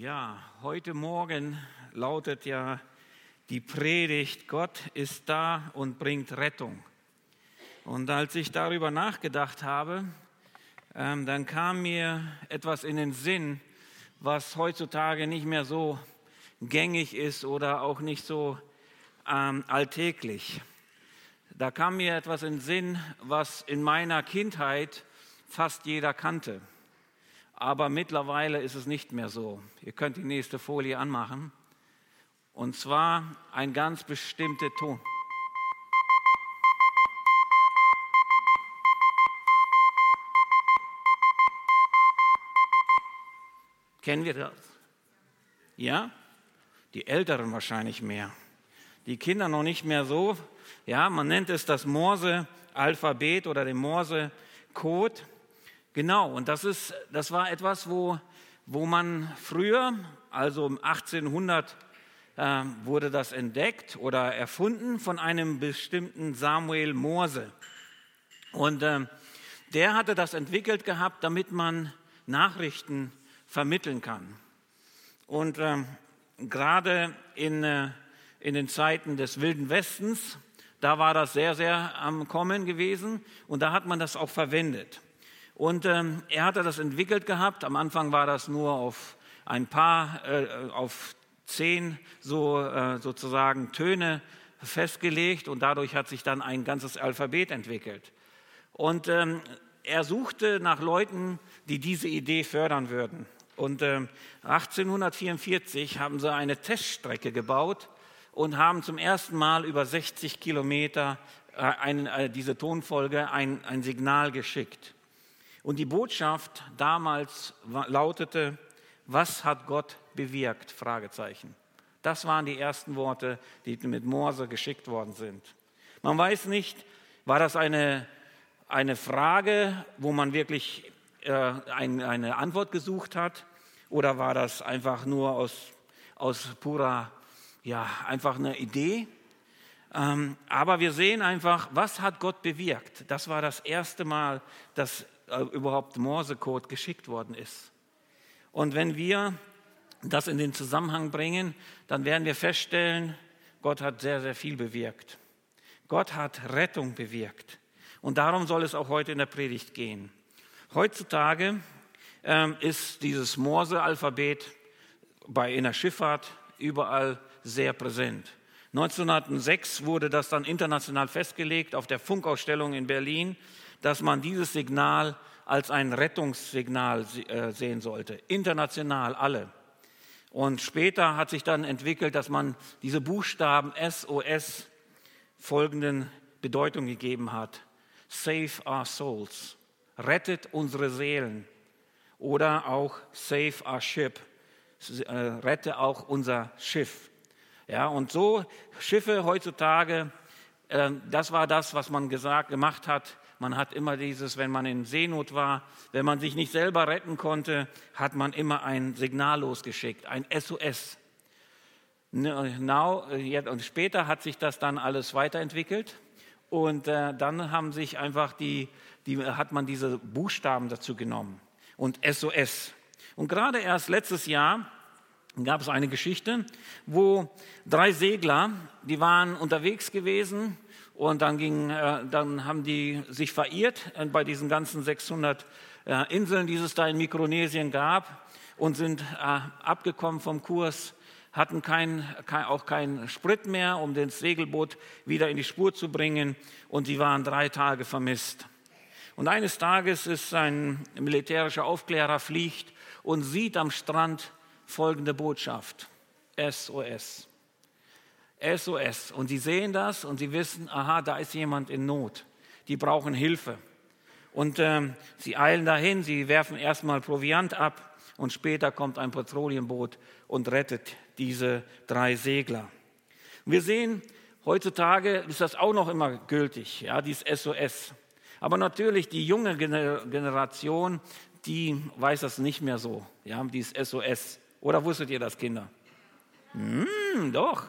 Ja, heute Morgen lautet ja die Predigt, Gott ist da und bringt Rettung. Und als ich darüber nachgedacht habe, ähm, dann kam mir etwas in den Sinn, was heutzutage nicht mehr so gängig ist oder auch nicht so ähm, alltäglich. Da kam mir etwas in den Sinn, was in meiner Kindheit fast jeder kannte aber mittlerweile ist es nicht mehr so. Ihr könnt die nächste Folie anmachen. Und zwar ein ganz bestimmter Ton. Kennen wir das? Ja? Die Älteren wahrscheinlich mehr. Die Kinder noch nicht mehr so. Ja, man nennt es das Morse-Alphabet oder den Morse-Code. Genau, und das, ist, das war etwas, wo, wo man früher, also 1800, äh, wurde das entdeckt oder erfunden von einem bestimmten Samuel Morse. Und äh, der hatte das entwickelt gehabt, damit man Nachrichten vermitteln kann. Und äh, gerade in, äh, in den Zeiten des Wilden Westens, da war das sehr, sehr am Kommen gewesen und da hat man das auch verwendet. Und ähm, er hatte das entwickelt gehabt. Am Anfang war das nur auf ein paar, äh, auf zehn so, äh, sozusagen Töne festgelegt und dadurch hat sich dann ein ganzes Alphabet entwickelt. Und ähm, er suchte nach Leuten, die diese Idee fördern würden. Und äh, 1844 haben sie eine Teststrecke gebaut und haben zum ersten Mal über 60 Kilometer äh, ein, äh, diese Tonfolge ein, ein Signal geschickt. Und die Botschaft damals lautete, was hat Gott bewirkt? Fragezeichen. Das waren die ersten Worte, die mit Morse geschickt worden sind. Man weiß nicht, war das eine, eine Frage, wo man wirklich äh, ein, eine Antwort gesucht hat, oder war das einfach nur aus, aus purer, ja, einfach eine Idee? Ähm, aber wir sehen einfach, was hat Gott bewirkt? Das war das erste Mal, dass äh, überhaupt Morsecode geschickt worden ist. Und wenn wir das in den Zusammenhang bringen, dann werden wir feststellen, Gott hat sehr, sehr viel bewirkt. Gott hat Rettung bewirkt. Und darum soll es auch heute in der Predigt gehen. Heutzutage ähm, ist dieses Morse-Alphabet bei in der Schifffahrt überall sehr präsent. 1906 wurde das dann international festgelegt auf der Funkausstellung in Berlin dass man dieses Signal als ein Rettungssignal äh, sehen sollte, international alle. Und später hat sich dann entwickelt, dass man diese Buchstaben SOS folgenden Bedeutung gegeben hat. Save our souls, rettet unsere Seelen. Oder auch Save our ship, äh, rette auch unser Schiff. Ja, und so Schiffe heutzutage, äh, das war das, was man gesagt, gemacht hat man hat immer dieses, wenn man in Seenot war, wenn man sich nicht selber retten konnte, hat man immer ein Signal losgeschickt, ein SOS. Now, und später hat sich das dann alles weiterentwickelt und äh, dann haben sich einfach die, die, hat man diese Buchstaben dazu genommen und SOS. Und gerade erst letztes Jahr gab es eine Geschichte, wo drei Segler, die waren unterwegs gewesen und dann, ging, äh, dann haben die sich verirrt äh, bei diesen ganzen 600 äh, Inseln, die es da in Mikronesien gab und sind abgekommen vom Kurs, hatten kein, kein, auch keinen Sprit mehr, um das Segelboot wieder in die Spur zu bringen und sie waren drei Tage vermisst. Und eines Tages ist ein militärischer Aufklärer fliegt und sieht am Strand folgende Botschaft. SOS. SOS. Und sie sehen das und sie wissen, aha, da ist jemand in Not. Die brauchen Hilfe. Und ähm, sie eilen dahin, sie werfen erstmal Proviant ab und später kommt ein Petroleumboot und rettet diese drei Segler. Wir sehen, heutzutage ist das auch noch immer gültig, ja, dieses SOS. Aber natürlich die junge Generation, die weiß das nicht mehr so, ja, dieses SOS. Oder wusstet ihr das, Kinder? Hm, doch.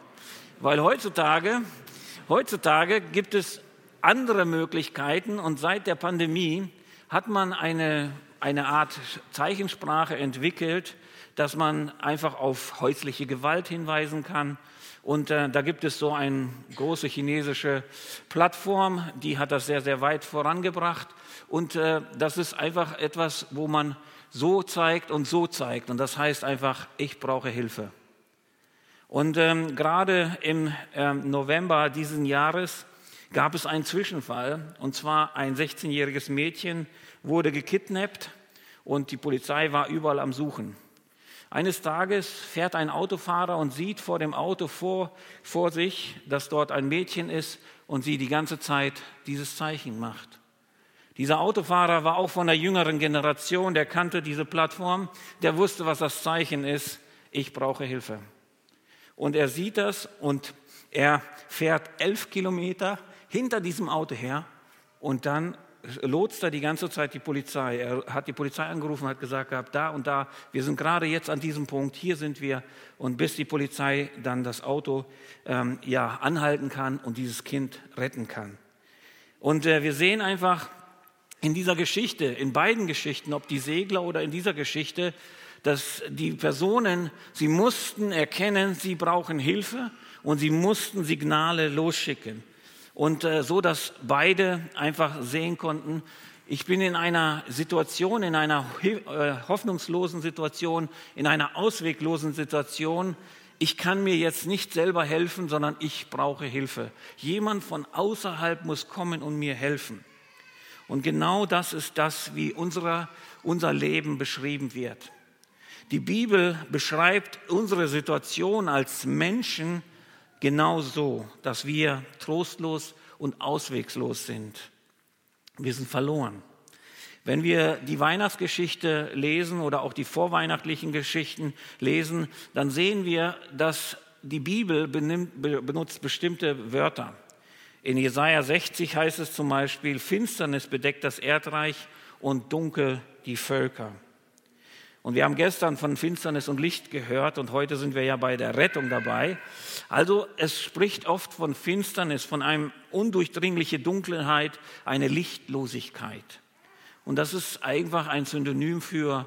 Weil heutzutage, heutzutage gibt es andere Möglichkeiten und seit der Pandemie hat man eine eine Art Zeichensprache entwickelt, dass man einfach auf häusliche Gewalt hinweisen kann. Und äh, da gibt es so eine große chinesische Plattform, die hat das sehr, sehr weit vorangebracht. Und äh, das ist einfach etwas, wo man so zeigt und so zeigt. Und das heißt einfach, ich brauche Hilfe. Und ähm, gerade im ähm, November diesen Jahres gab es einen Zwischenfall. Und zwar ein 16-jähriges Mädchen wurde gekidnappt und die Polizei war überall am Suchen. Eines Tages fährt ein Autofahrer und sieht vor dem Auto vor, vor sich, dass dort ein Mädchen ist und sie die ganze Zeit dieses Zeichen macht. Dieser Autofahrer war auch von der jüngeren Generation, der kannte diese Plattform, der wusste, was das Zeichen ist, ich brauche Hilfe. Und er sieht das und er fährt elf Kilometer hinter diesem Auto her und dann lotst er die ganze Zeit die Polizei. Er hat die Polizei angerufen, hat gesagt gehabt, da und da, wir sind gerade jetzt an diesem Punkt, hier sind wir. Und bis die Polizei dann das Auto ähm, ja, anhalten kann und dieses Kind retten kann. Und äh, wir sehen einfach, in dieser Geschichte, in beiden Geschichten, ob die Segler oder in dieser Geschichte, dass die Personen, sie mussten erkennen, sie brauchen Hilfe und sie mussten Signale losschicken. Und äh, so, dass beide einfach sehen konnten, ich bin in einer Situation, in einer äh, hoffnungslosen Situation, in einer ausweglosen Situation. Ich kann mir jetzt nicht selber helfen, sondern ich brauche Hilfe. Jemand von außerhalb muss kommen und mir helfen. Und genau das ist das, wie unsere, unser Leben beschrieben wird. Die Bibel beschreibt unsere Situation als Menschen genau so, dass wir trostlos und auswegslos sind. Wir sind verloren. Wenn wir die Weihnachtsgeschichte lesen oder auch die vorweihnachtlichen Geschichten lesen, dann sehen wir, dass die Bibel benutzt bestimmte Wörter. In Jesaja 60 heißt es zum Beispiel: Finsternis bedeckt das Erdreich und dunkel die Völker. Und wir haben gestern von Finsternis und Licht gehört und heute sind wir ja bei der Rettung dabei. Also es spricht oft von Finsternis, von einem undurchdringliche Dunkelheit, eine Lichtlosigkeit. Und das ist einfach ein Synonym für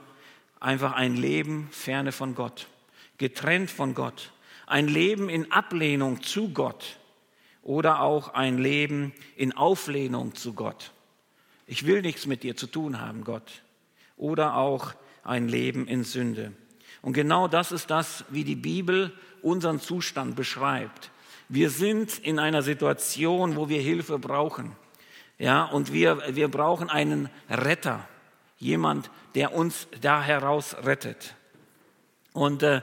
einfach ein Leben ferne von Gott, getrennt von Gott, ein Leben in Ablehnung zu Gott oder auch ein Leben in Auflehnung zu Gott. Ich will nichts mit dir zu tun haben, Gott. Oder auch ein Leben in Sünde. Und genau das ist das, wie die Bibel unseren Zustand beschreibt. Wir sind in einer Situation, wo wir Hilfe brauchen. Ja, und wir, wir brauchen einen Retter, jemand, der uns da heraus rettet. Und äh,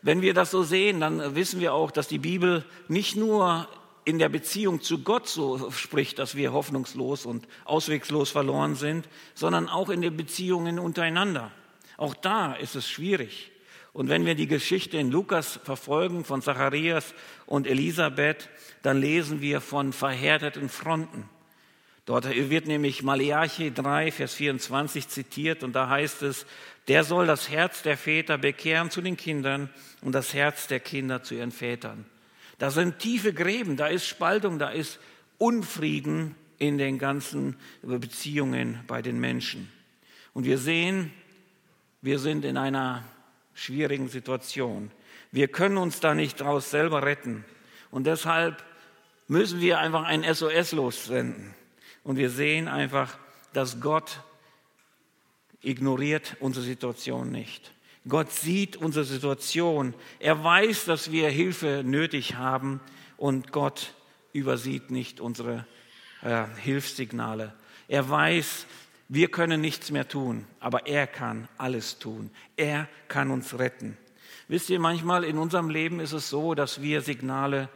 wenn wir das so sehen, dann wissen wir auch, dass die Bibel nicht nur in der Beziehung zu Gott so spricht, dass wir hoffnungslos und auswegslos verloren sind, sondern auch in den Beziehungen untereinander. Auch da ist es schwierig. Und wenn wir die Geschichte in Lukas verfolgen von Zacharias und Elisabeth, dann lesen wir von verhärteten Fronten. Dort wird nämlich Malachi 3, Vers 24 zitiert und da heißt es, der soll das Herz der Väter bekehren zu den Kindern und das Herz der Kinder zu ihren Vätern. Da sind tiefe Gräben, da ist Spaltung, da ist Unfrieden in den ganzen Beziehungen bei den Menschen. Und wir sehen, wir sind in einer schwierigen Situation. Wir können uns da nicht draus selber retten. Und deshalb müssen wir einfach ein SOS lossenden. Und wir sehen einfach, dass Gott ignoriert unsere Situation nicht. Gott sieht unsere Situation. Er weiß, dass wir Hilfe nötig haben und Gott übersieht nicht unsere äh, Hilfssignale. Er weiß, wir können nichts mehr tun, aber er kann alles tun. Er kann uns retten. Wisst ihr, manchmal in unserem Leben ist es so, dass wir Signale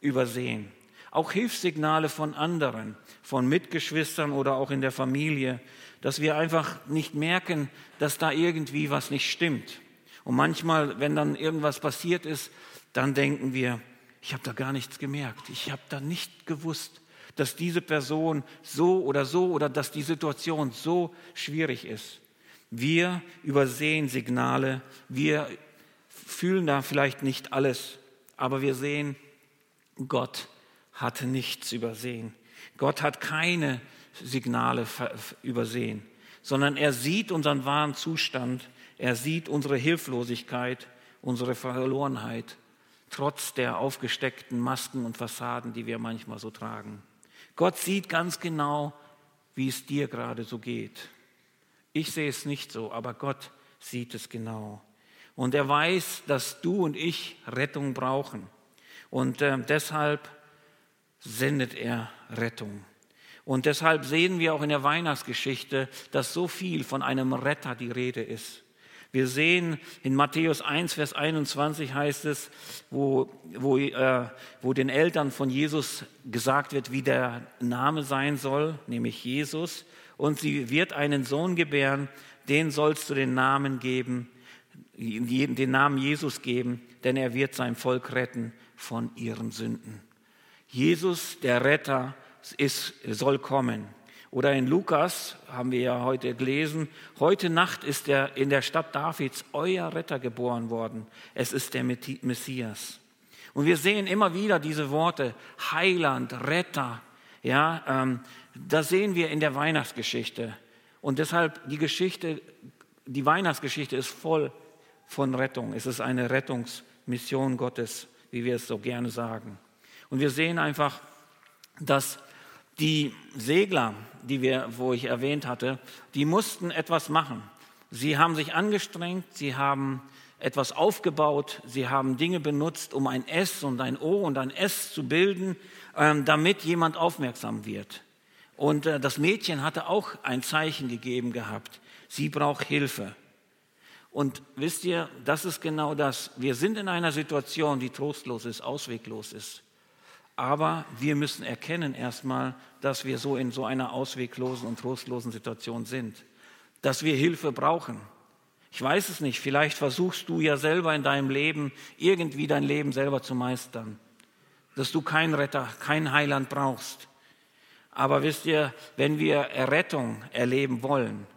übersehen. Auch Hilfssignale von anderen, von Mitgeschwistern oder auch in der Familie dass wir einfach nicht merken, dass da irgendwie was nicht stimmt. Und manchmal, wenn dann irgendwas passiert ist, dann denken wir, ich habe da gar nichts gemerkt, ich habe da nicht gewusst, dass diese Person so oder so oder dass die Situation so schwierig ist. Wir übersehen Signale, wir fühlen da vielleicht nicht alles, aber wir sehen, Gott hat nichts übersehen. Gott hat keine Signale übersehen, sondern er sieht unseren wahren Zustand, er sieht unsere Hilflosigkeit, unsere Verlorenheit, trotz der aufgesteckten Masken und Fassaden, die wir manchmal so tragen. Gott sieht ganz genau, wie es dir gerade so geht. Ich sehe es nicht so, aber Gott sieht es genau. Und er weiß, dass du und ich Rettung brauchen. Und äh, deshalb sendet er Rettung. Und deshalb sehen wir auch in der Weihnachtsgeschichte, dass so viel von einem Retter die Rede ist. Wir sehen in Matthäus 1, Vers 21 heißt es, wo, wo, äh, wo den Eltern von Jesus gesagt wird, wie der Name sein soll, nämlich Jesus. Und sie wird einen Sohn gebären, den sollst du den Namen geben, den Namen Jesus geben, denn er wird sein Volk retten von ihren Sünden. Jesus, der Retter, ist, soll kommen. Oder in Lukas haben wir ja heute gelesen, heute Nacht ist er in der Stadt Davids euer Retter geboren worden. Es ist der Messias. Und wir sehen immer wieder diese Worte, Heiland, Retter. Ja, ähm, das sehen wir in der Weihnachtsgeschichte. Und deshalb die Geschichte, die Weihnachtsgeschichte ist voll von Rettung. Es ist eine Rettungsmission Gottes, wie wir es so gerne sagen. Und wir sehen einfach, dass die Segler, die wir, wo ich erwähnt hatte, die mussten etwas machen. Sie haben sich angestrengt, sie haben etwas aufgebaut, sie haben Dinge benutzt, um ein S und ein O und ein S zu bilden, ähm, damit jemand aufmerksam wird. Und äh, das Mädchen hatte auch ein Zeichen gegeben gehabt. Sie braucht Hilfe. Und wisst ihr, das ist genau das. Wir sind in einer Situation, die trostlos ist, ausweglos ist. Aber wir müssen erkennen erstmal, dass wir so in so einer ausweglosen und trostlosen Situation sind, dass wir Hilfe brauchen. Ich weiß es nicht, vielleicht versuchst du ja selber in deinem Leben irgendwie dein Leben selber zu meistern, dass du keinen Retter, keinen Heiland brauchst. Aber wisst ihr, wenn wir Errettung erleben wollen,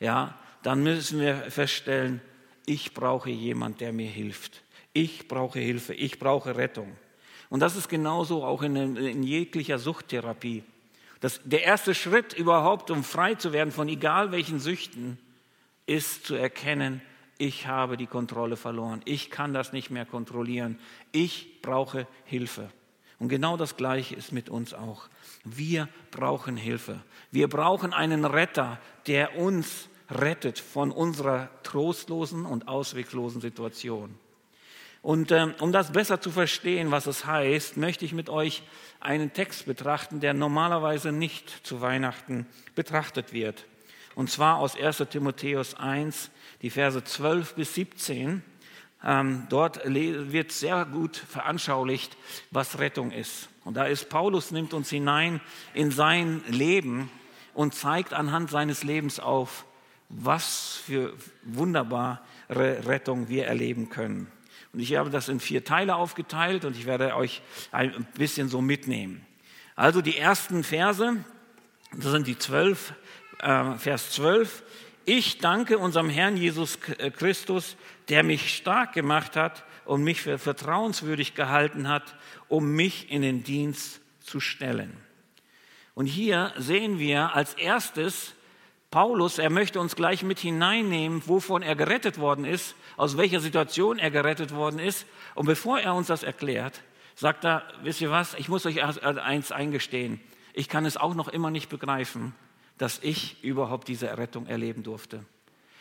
ja, dann müssen wir feststellen, ich brauche jemand, der mir hilft. Ich brauche Hilfe, ich brauche Rettung. Und das ist genauso auch in, in jeglicher Suchttherapie. Das, der erste Schritt überhaupt, um frei zu werden von egal welchen Süchten, ist zu erkennen, ich habe die Kontrolle verloren. Ich kann das nicht mehr kontrollieren. Ich brauche Hilfe. Und genau das Gleiche ist mit uns auch. Wir brauchen Hilfe. Wir brauchen einen Retter, der uns rettet von unserer trostlosen und ausweglosen Situation. Und ähm, um das besser zu verstehen, was es heißt, möchte ich mit euch einen Text betrachten, der normalerweise nicht zu Weihnachten betrachtet wird. Und zwar aus 1 Timotheus 1, die Verse 12 bis 17. Ähm, dort wird sehr gut veranschaulicht, was Rettung ist. Und da ist Paulus, nimmt uns hinein in sein Leben und zeigt anhand seines Lebens auf, was für wunderbare Rettung wir erleben können. Und ich habe das in vier Teile aufgeteilt und ich werde euch ein bisschen so mitnehmen. Also die ersten Verse, das sind die zwölf, äh, Vers 12. Ich danke unserem Herrn Jesus äh, Christus, der mich stark gemacht hat und mich für vertrauenswürdig gehalten hat, um mich in den Dienst zu stellen. Und hier sehen wir als erstes Paulus, er möchte uns gleich mit hineinnehmen, wovon er gerettet worden ist, aus welcher Situation er gerettet worden ist. Und bevor er uns das erklärt, sagt er, wisst ihr was, ich muss euch eins eingestehen. Ich kann es auch noch immer nicht begreifen, dass ich überhaupt diese Rettung erleben durfte.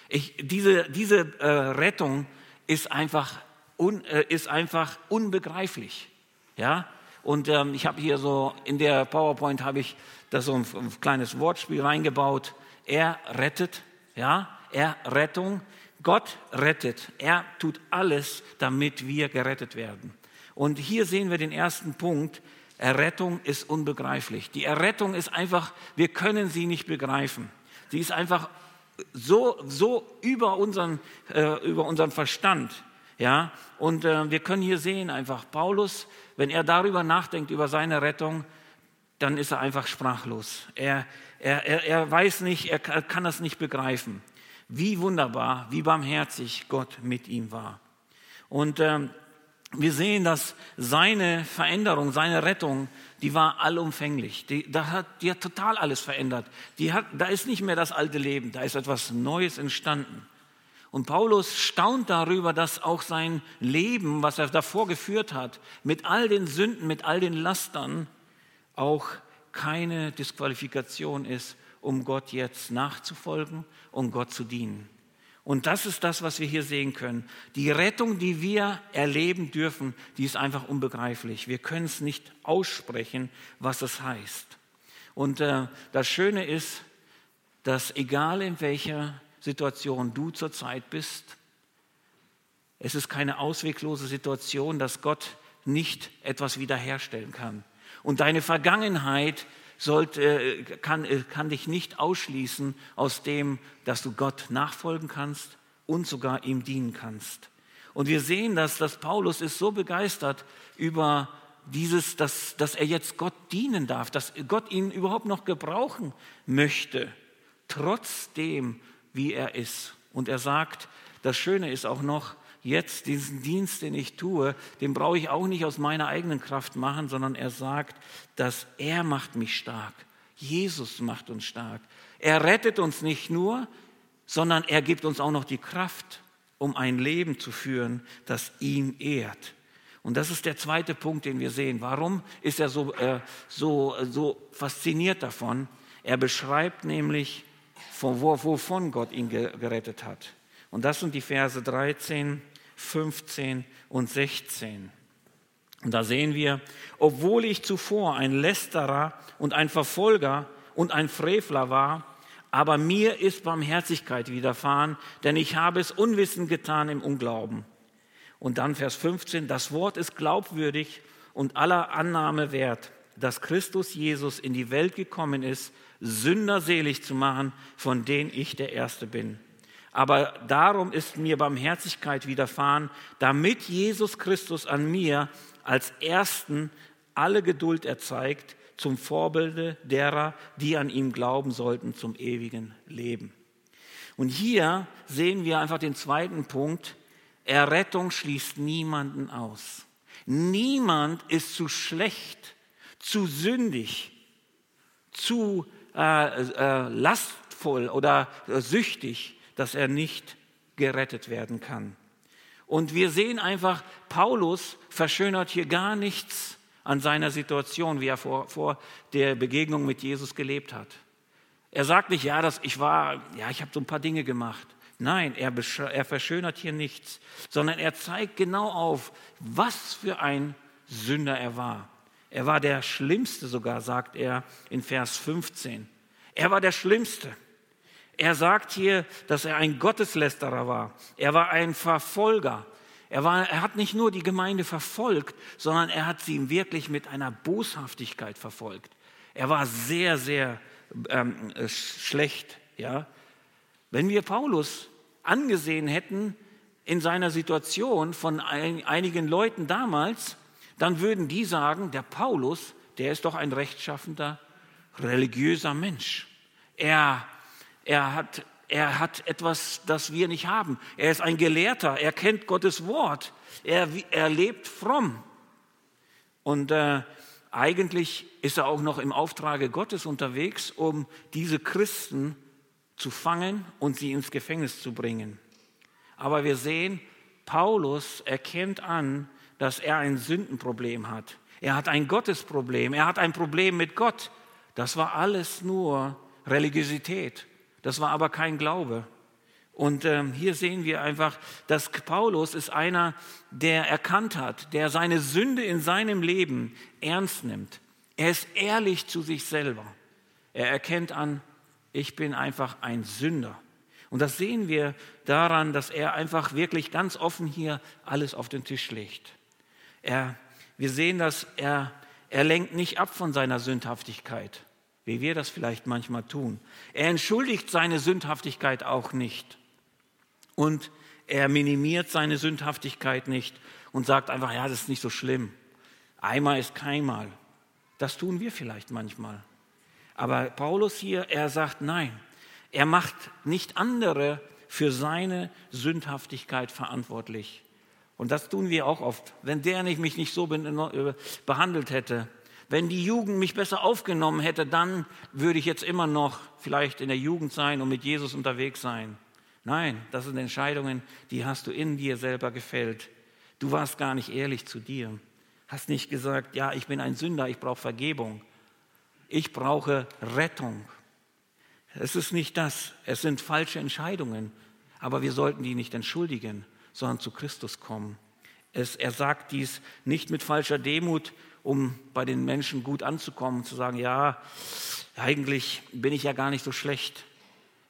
Ich, diese diese äh, Rettung ist einfach, un, äh, ist einfach unbegreiflich. Ja? Und ähm, ich habe hier so, in der PowerPoint habe ich da so ein, ein kleines Wortspiel reingebaut. Er rettet, ja, er Rettung. Gott rettet. Er tut alles, damit wir gerettet werden. Und hier sehen wir den ersten Punkt. Errettung ist unbegreiflich. Die Errettung ist einfach, wir können sie nicht begreifen. Sie ist einfach so, so über, unseren, äh, über unseren Verstand. Ja? Und äh, wir können hier sehen, einfach Paulus, wenn er darüber nachdenkt, über seine Rettung, dann ist er einfach sprachlos. Er, er, er, er weiß nicht, er kann das nicht begreifen. Wie wunderbar, wie barmherzig Gott mit ihm war. Und ähm, wir sehen, dass seine Veränderung, seine Rettung, die war allumfänglich. Die, da hat, die hat total alles verändert. Die hat, da ist nicht mehr das alte Leben, da ist etwas Neues entstanden. Und Paulus staunt darüber, dass auch sein Leben, was er davor geführt hat, mit all den Sünden, mit all den Lastern, auch keine Disqualifikation ist, um Gott jetzt nachzufolgen, um Gott zu dienen. Und das ist das, was wir hier sehen können. Die Rettung, die wir erleben dürfen, die ist einfach unbegreiflich. Wir können es nicht aussprechen, was es heißt. Und äh, das Schöne ist, dass egal in welcher Situation du zurzeit bist. Es ist keine ausweglose Situation, dass Gott nicht etwas wiederherstellen kann. Und deine Vergangenheit sollte, kann, kann dich nicht ausschließen aus dem, dass du Gott nachfolgen kannst und sogar ihm dienen kannst. Und wir sehen, dass, dass Paulus ist so begeistert über dieses, dass, dass er jetzt Gott dienen darf, dass Gott ihn überhaupt noch gebrauchen möchte, trotzdem, wie er ist. Und er sagt, das Schöne ist auch noch, jetzt diesen Dienst, den ich tue, den brauche ich auch nicht aus meiner eigenen Kraft machen, sondern er sagt, dass er macht mich stark. Jesus macht uns stark. Er rettet uns nicht nur, sondern er gibt uns auch noch die Kraft, um ein Leben zu führen, das ihn ehrt. Und das ist der zweite Punkt, den wir sehen. Warum ist er so, äh, so, so fasziniert davon? Er beschreibt nämlich von wo, wovon Gott ihn gerettet hat. Und das sind die Verse 13, 15 und 16. Und da sehen wir, obwohl ich zuvor ein Lästerer und ein Verfolger und ein Frevler war, aber mir ist Barmherzigkeit widerfahren, denn ich habe es unwissend getan im Unglauben. Und dann Vers 15, das Wort ist glaubwürdig und aller Annahme wert, dass Christus Jesus in die Welt gekommen ist, Sünder selig zu machen, von denen ich der Erste bin. Aber darum ist mir Barmherzigkeit widerfahren, damit Jesus Christus an mir als Ersten alle Geduld erzeigt, zum Vorbilde derer, die an ihm glauben sollten, zum ewigen Leben. Und hier sehen wir einfach den zweiten Punkt. Errettung schließt niemanden aus. Niemand ist zu schlecht, zu sündig, zu äh, äh, lastvoll oder äh, süchtig, dass er nicht gerettet werden kann. Und wir sehen einfach, Paulus verschönert hier gar nichts an seiner Situation, wie er vor, vor der Begegnung mit Jesus gelebt hat. Er sagt nicht, ja, das, ich war, ja, ich habe so ein paar Dinge gemacht. Nein, er, er verschönert hier nichts, sondern er zeigt genau auf, was für ein Sünder er war. Er war der Schlimmste sogar, sagt er in Vers 15. Er war der Schlimmste. Er sagt hier, dass er ein Gotteslästerer war. Er war ein Verfolger. Er, war, er hat nicht nur die Gemeinde verfolgt, sondern er hat sie wirklich mit einer Boshaftigkeit verfolgt. Er war sehr, sehr ähm, schlecht. Ja? Wenn wir Paulus angesehen hätten in seiner Situation von ein, einigen Leuten damals, dann würden die sagen, der Paulus, der ist doch ein rechtschaffender, religiöser Mensch. Er, er, hat, er hat etwas, das wir nicht haben. Er ist ein Gelehrter, er kennt Gottes Wort, er, er lebt fromm. Und äh, eigentlich ist er auch noch im Auftrage Gottes unterwegs, um diese Christen zu fangen und sie ins Gefängnis zu bringen. Aber wir sehen, Paulus erkennt an, dass er ein Sündenproblem hat. Er hat ein Gottesproblem. Er hat ein Problem mit Gott. Das war alles nur Religiosität. Das war aber kein Glaube. Und ähm, hier sehen wir einfach, dass Paulus ist einer, der erkannt hat, der seine Sünde in seinem Leben ernst nimmt. Er ist ehrlich zu sich selber. Er erkennt an, ich bin einfach ein Sünder. Und das sehen wir daran, dass er einfach wirklich ganz offen hier alles auf den Tisch legt. Er, wir sehen, dass er, er lenkt nicht ab von seiner Sündhaftigkeit, wie wir das vielleicht manchmal tun. Er entschuldigt seine Sündhaftigkeit auch nicht. Und er minimiert seine Sündhaftigkeit nicht und sagt einfach, ja, das ist nicht so schlimm. Einmal ist keinmal. Das tun wir vielleicht manchmal. Aber Paulus hier, er sagt nein. Er macht nicht andere für seine Sündhaftigkeit verantwortlich, Und das tun wir auch oft. Wenn der mich nicht so äh, behandelt hätte, wenn die Jugend mich besser aufgenommen hätte, dann würde ich jetzt immer noch vielleicht in der Jugend sein und mit Jesus unterwegs sein. Nein, das sind Entscheidungen, die hast du in dir selber gefällt. Du warst gar nicht ehrlich zu dir. Hast nicht gesagt, ja, ich bin ein Sünder, ich brauche Vergebung. Ich brauche Rettung. Es ist nicht das, es sind falsche Entscheidungen, aber wir sollten die nicht entschuldigen, sondern zu Christus kommen. Es, er sagt dies nicht mit falscher Demut, um bei den Menschen gut anzukommen, zu sagen, ja, eigentlich bin ich ja gar nicht so schlecht.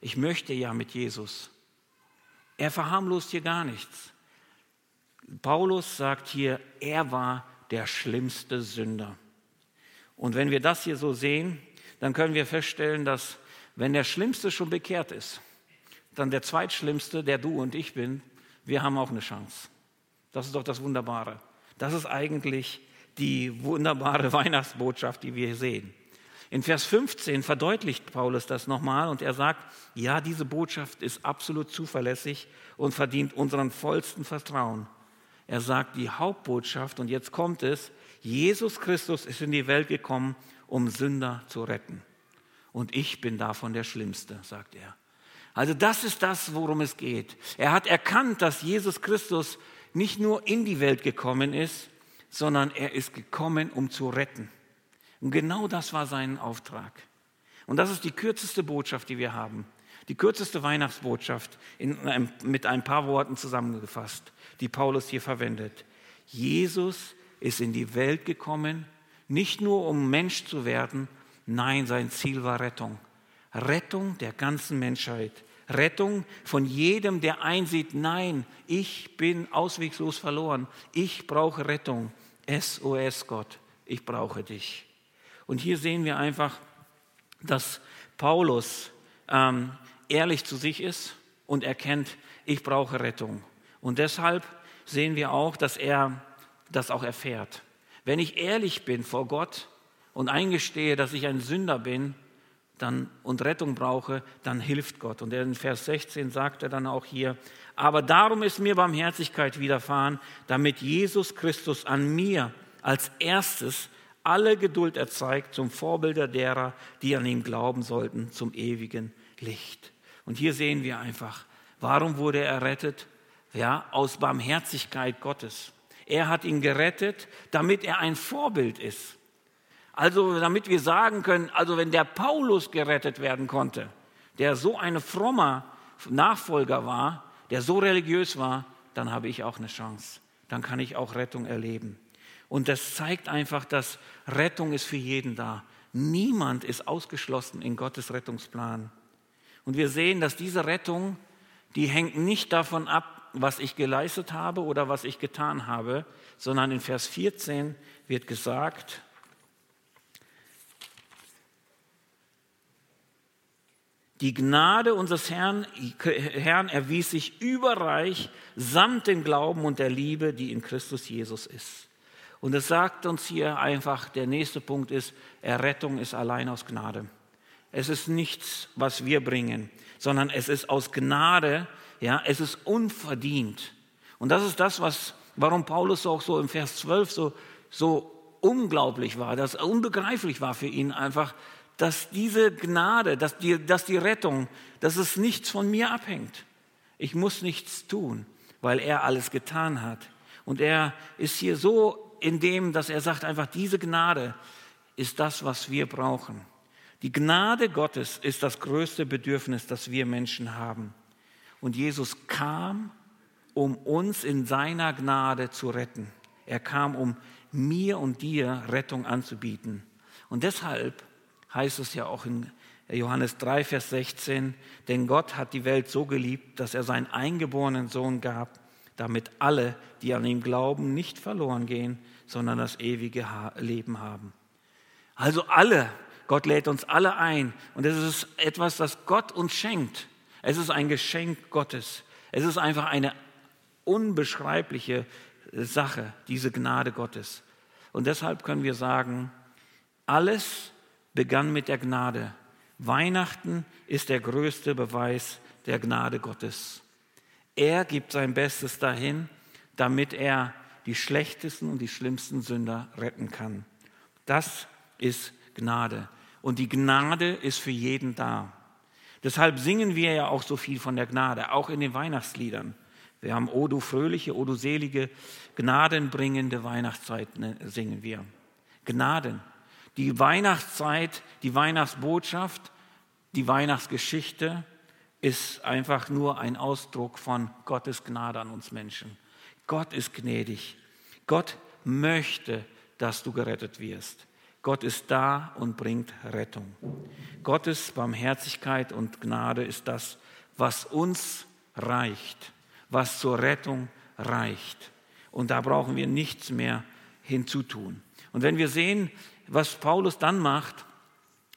Ich möchte ja mit Jesus. Er verharmlost hier gar nichts. Paulus sagt hier, er war der schlimmste Sünder. Und wenn wir das hier so sehen, dann können wir feststellen, dass wenn der Schlimmste schon bekehrt ist, dann der Zweitschlimmste, der du und ich bin, wir haben auch eine Chance. Das ist doch das Wunderbare. Das ist eigentlich die wunderbare Weihnachtsbotschaft, die wir hier sehen. In Vers 15 verdeutlicht Paulus das nochmal und er sagt, ja, diese Botschaft ist absolut zuverlässig und verdient unseren vollsten Vertrauen. Er sagt, die Hauptbotschaft, und jetzt kommt es, Jesus Christus ist in die Welt gekommen, um Sünder zu retten. Und ich bin davon der Schlimmste, sagt er. Also das ist das, worum es geht. Er hat erkannt, dass Jesus Christus nicht nur in die Welt gekommen ist, sondern er ist gekommen, um zu retten. Und genau das war sein Auftrag. Und das ist die kürzeste Botschaft, die wir haben. Die kürzeste Weihnachtsbotschaft einem, mit ein paar Worten zusammengefasst, die Paulus hier verwendet. Jesus ist in die Welt gekommen, nicht nur um Mensch zu werden, nein, sein Ziel war Rettung. Rettung der ganzen Menschheit. Rettung von jedem, der einsieht, nein, ich bin auswegslos verloren. Ich brauche Rettung. SOS Gott, ich brauche dich. Und hier sehen wir einfach, dass Paulus ähm, ehrlich zu sich ist und erkennt, ich brauche Rettung. Und deshalb sehen wir auch, dass er das auch erfährt. Wenn ich ehrlich bin vor Gott und eingestehe, dass ich ein Sünder bin dann, und Rettung brauche, dann hilft Gott. Und in Vers 16 sagt er dann auch hier, aber darum ist mir Barmherzigkeit widerfahren, damit Jesus Christus an mir als erstes alle Geduld erzeigt zum Vorbilder derer, die an ihm glauben sollten, zum ewigen Licht. Und hier sehen wir einfach, warum wurde er errettet? Ja, aus Barmherzigkeit Gottes. Er hat ihn gerettet, damit er ein Vorbild ist. Also damit wir sagen können, also wenn der Paulus gerettet werden konnte, der so ein frommer Nachfolger war, der so religiös war, dann habe ich auch eine Chance. Dann kann ich auch Rettung erleben. Und das zeigt einfach, dass Rettung ist für jeden da. Niemand ist ausgeschlossen in Gottes Rettungsplan. Und wir sehen, dass diese Rettung, die hängt nicht davon ab, was ich geleistet habe oder was ich getan habe, sondern in Vers 14 wird gesagt, Die Gnade unseres Herrn, Herrn erwies sich überreich samt dem Glauben und der Liebe, die in Christus Jesus ist. Und es sagt uns hier einfach, der nächste Punkt ist, Errettung ist allein aus Gnade. Es ist nichts, was wir bringen, sondern es ist aus Gnade, ja, es ist unverdient. Und das ist das, was, warum Paulus auch so im Vers 12 so, so unglaublich war, das unbegreiflich war für ihn einfach, dass diese Gnade, dass die, dass die Rettung, dass es nichts von mir abhängt. Ich muss nichts tun, weil er alles getan hat. Und er ist hier so in dem, dass er sagt einfach, diese Gnade ist das, was wir brauchen. Die Gnade Gottes ist das größte Bedürfnis, das wir Menschen haben. Und Jesus kam, um uns in seiner Gnade zu retten. Er kam, um mir und dir Rettung anzubieten. Und deshalb heißt es ja auch in Johannes 3, Vers 16, denn Gott hat die Welt so geliebt, dass er seinen eingeborenen Sohn gab, damit alle, die an ihm glauben, nicht verloren gehen, sondern das ewige Leben haben. Also alle, Gott lädt uns alle ein und es ist etwas, das Gott uns schenkt. Es ist ein Geschenk Gottes. Es ist einfach eine unbeschreibliche Sache, diese Gnade Gottes. Und deshalb können wir sagen, alles begann mit der Gnade. Weihnachten ist der größte Beweis der Gnade Gottes. Er gibt sein Bestes dahin, damit er die schlechtesten und die schlimmsten Sünder retten kann. Das ist Gnade. Und die Gnade ist für jeden da. Deshalb singen wir ja auch so viel von der Gnade, auch in den Weihnachtsliedern. Wir haben O du fröhliche, O du selige, gnadenbringende Weihnachtszeit ne, singen wir. Gnaden. Die Weihnachtszeit, die Weihnachtsbotschaft, die Weihnachtsgeschichte ist einfach nur ein Ausdruck von Gottes Gnade an uns Menschen. Gott ist gnädig. Gott möchte, dass du gerettet wirst. Gott ist da und bringt Rettung. Gottes Barmherzigkeit und Gnade ist das, was uns reicht, was zur Rettung reicht. Und da brauchen wir nichts mehr hinzutun. Und wenn wir sehen, was Paulus dann macht,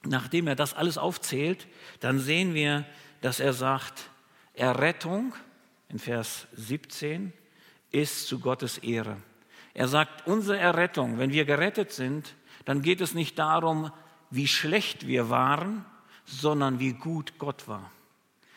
nachdem er das alles aufzählt, dann sehen wir, dass er sagt, Errettung in Vers 17 ist zu Gottes Ehre. Er sagt, unsere Errettung, wenn wir gerettet sind, dann geht es nicht darum, wie schlecht wir waren, sondern wie gut Gott war.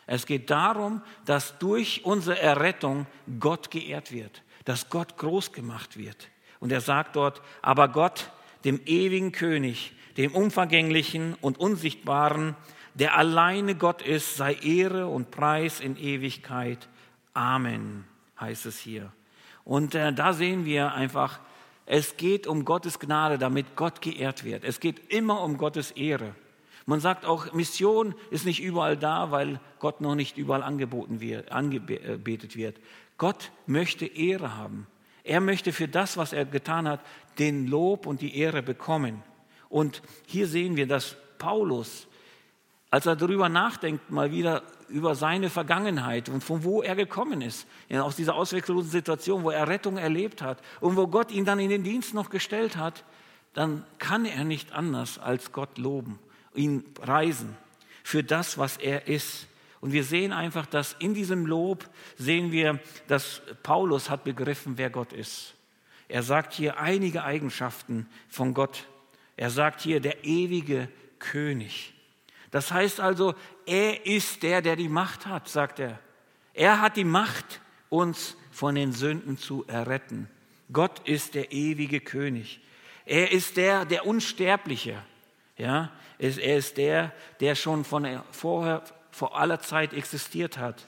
Es geht darum, dass durch unsere Errettung Gott geehrt wird, dass Gott groß gemacht wird. Und er sagt dort, aber Gott, dem ewigen König, dem unvergänglichen und unsichtbaren, der alleine Gott ist, sei Ehre und Preis in Ewigkeit. Amen, heißt es hier. Und äh, da sehen wir einfach, es geht um Gottes Gnade, damit Gott geehrt wird. Es geht immer um Gottes Ehre. Man sagt auch, Mission ist nicht überall da, weil Gott noch nicht überall angeboten wird, angebetet wird. Gott möchte Ehre haben. Er möchte für das, was er getan hat, den Lob und die Ehre bekommen. Und hier sehen wir, dass Paulus als er darüber nachdenkt, mal wieder über seine Vergangenheit und von wo er gekommen ist, aus dieser ausweglosen Situation, wo er Rettung erlebt hat und wo Gott ihn dann in den Dienst noch gestellt hat, dann kann er nicht anders als Gott loben, ihn preisen für das, was er ist. Und wir sehen einfach, dass in diesem Lob sehen wir, dass Paulus hat begriffen, wer Gott ist. Er sagt hier einige Eigenschaften von Gott. Er sagt hier der ewige König. Das heißt also, er ist der, der die Macht hat, sagt er. Er hat die Macht, uns von den Sünden zu erretten. Gott ist der ewige König. Er ist der, der Unsterbliche. Ja, er ist der, der schon von vorher, vor aller Zeit existiert hat.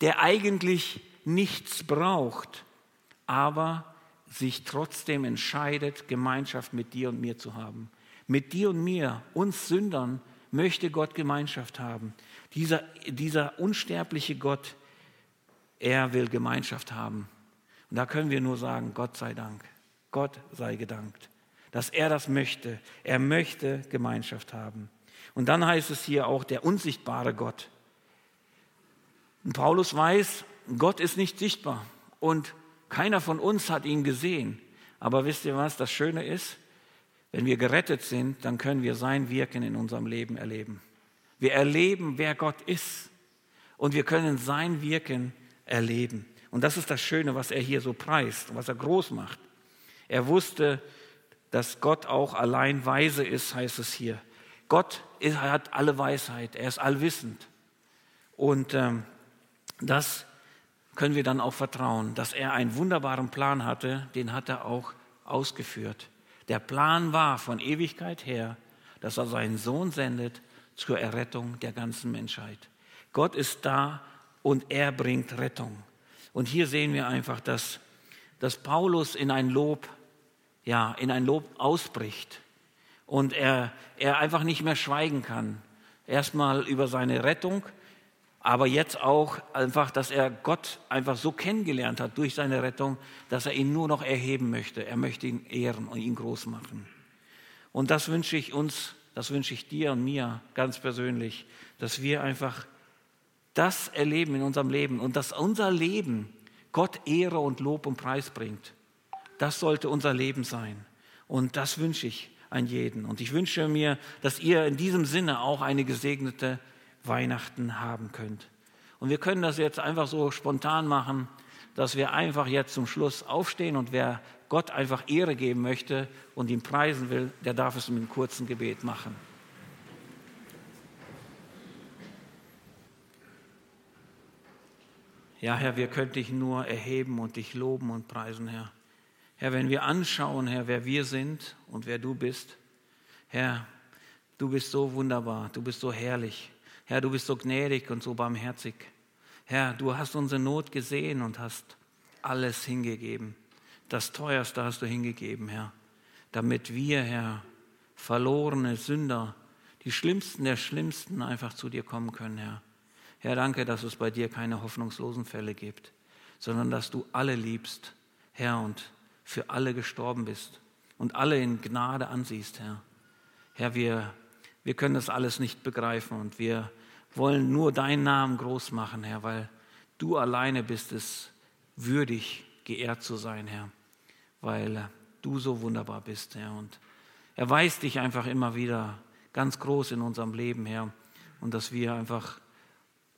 Der eigentlich nichts braucht, aber sich trotzdem entscheidet, Gemeinschaft mit dir und mir zu haben. Mit dir und mir, uns Sündern, möchte Gott Gemeinschaft haben. Dieser, dieser unsterbliche Gott, er will Gemeinschaft haben. Und da können wir nur sagen, Gott sei Dank, Gott sei gedankt, dass er das möchte. Er möchte Gemeinschaft haben. Und dann heißt es hier auch der unsichtbare Gott. Und Paulus weiß, Gott ist nicht sichtbar und keiner von uns hat ihn gesehen. Aber wisst ihr was, das Schöne ist? Wenn wir gerettet sind, dann können wir sein Wirken in unserem Leben erleben. Wir erleben, wer Gott ist und wir können sein Wirken erleben. Und das ist das Schöne, was er hier so preist und was er groß macht. Er wusste, dass Gott auch allein weise ist, heißt es hier. Gott ist, hat alle Weisheit, er ist allwissend. Und ähm, das können wir dann auch vertrauen, dass er einen wunderbaren Plan hatte, den hat er auch ausgeführt. Der Plan war von Ewigkeit her, dass er seinen Sohn sendet zur Errettung der ganzen Menschheit. Gott ist da und er bringt Rettung. Und hier sehen wir einfach, dass, dass Paulus in ein Lob, ja, in ein Lob ausbricht und er, er einfach nicht mehr schweigen kann. Erstmal über seine Rettung, aber jetzt auch einfach, dass er Gott einfach so kennengelernt hat durch seine Rettung, dass er ihn nur noch erheben möchte. Er möchte ihn ehren und ihn groß machen. Und das wünsche ich uns, das wünsche ich dir und mir ganz persönlich, dass wir einfach das erleben in unserem Leben und dass unser Leben Gott Ehre und Lob und Preis bringt. Das sollte unser Leben sein. Und das wünsche ich an jeden. Und ich wünsche mir, dass ihr in diesem Sinne auch eine gesegnete Weihnachten haben könnt. Und wir können das jetzt einfach so spontan machen, dass wir einfach jetzt zum Schluss aufstehen und wer Gott einfach Ehre geben möchte und ihn preisen will, der darf es mit einem kurzen Gebet machen. Ja, Herr, wir können dich nur erheben und dich loben und preisen, Herr. Herr, wenn wir anschauen, Herr, wer wir sind und wer du bist, Herr, du bist so wunderbar, du bist so herrlich. Herr, du bist so gnädig und so barmherzig. Herr, du hast unsere Not gesehen und hast alles hingegeben. Das Teuerste hast du hingegeben, Herr, damit wir, Herr, verlorene Sünder, die Schlimmsten der Schlimmsten einfach zu dir kommen können, Herr. Herr, danke, dass es bei dir keine hoffnungslosen Fälle gibt, sondern dass du alle liebst, Herr, und für alle gestorben bist und alle in Gnade ansiehst, Herr. Herr, wir, wir können das alles nicht begreifen und wir wollen nur deinen Namen groß machen, Herr, weil du alleine bist es würdig, geehrt zu sein, Herr, weil du so wunderbar bist, Herr. Und erweist dich einfach immer wieder ganz groß in unserem Leben, Herr, und dass wir einfach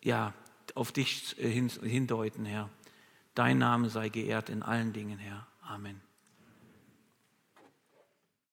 ja, auf dich hindeuten, Herr. Dein Name sei geehrt in allen Dingen, Herr. Amen.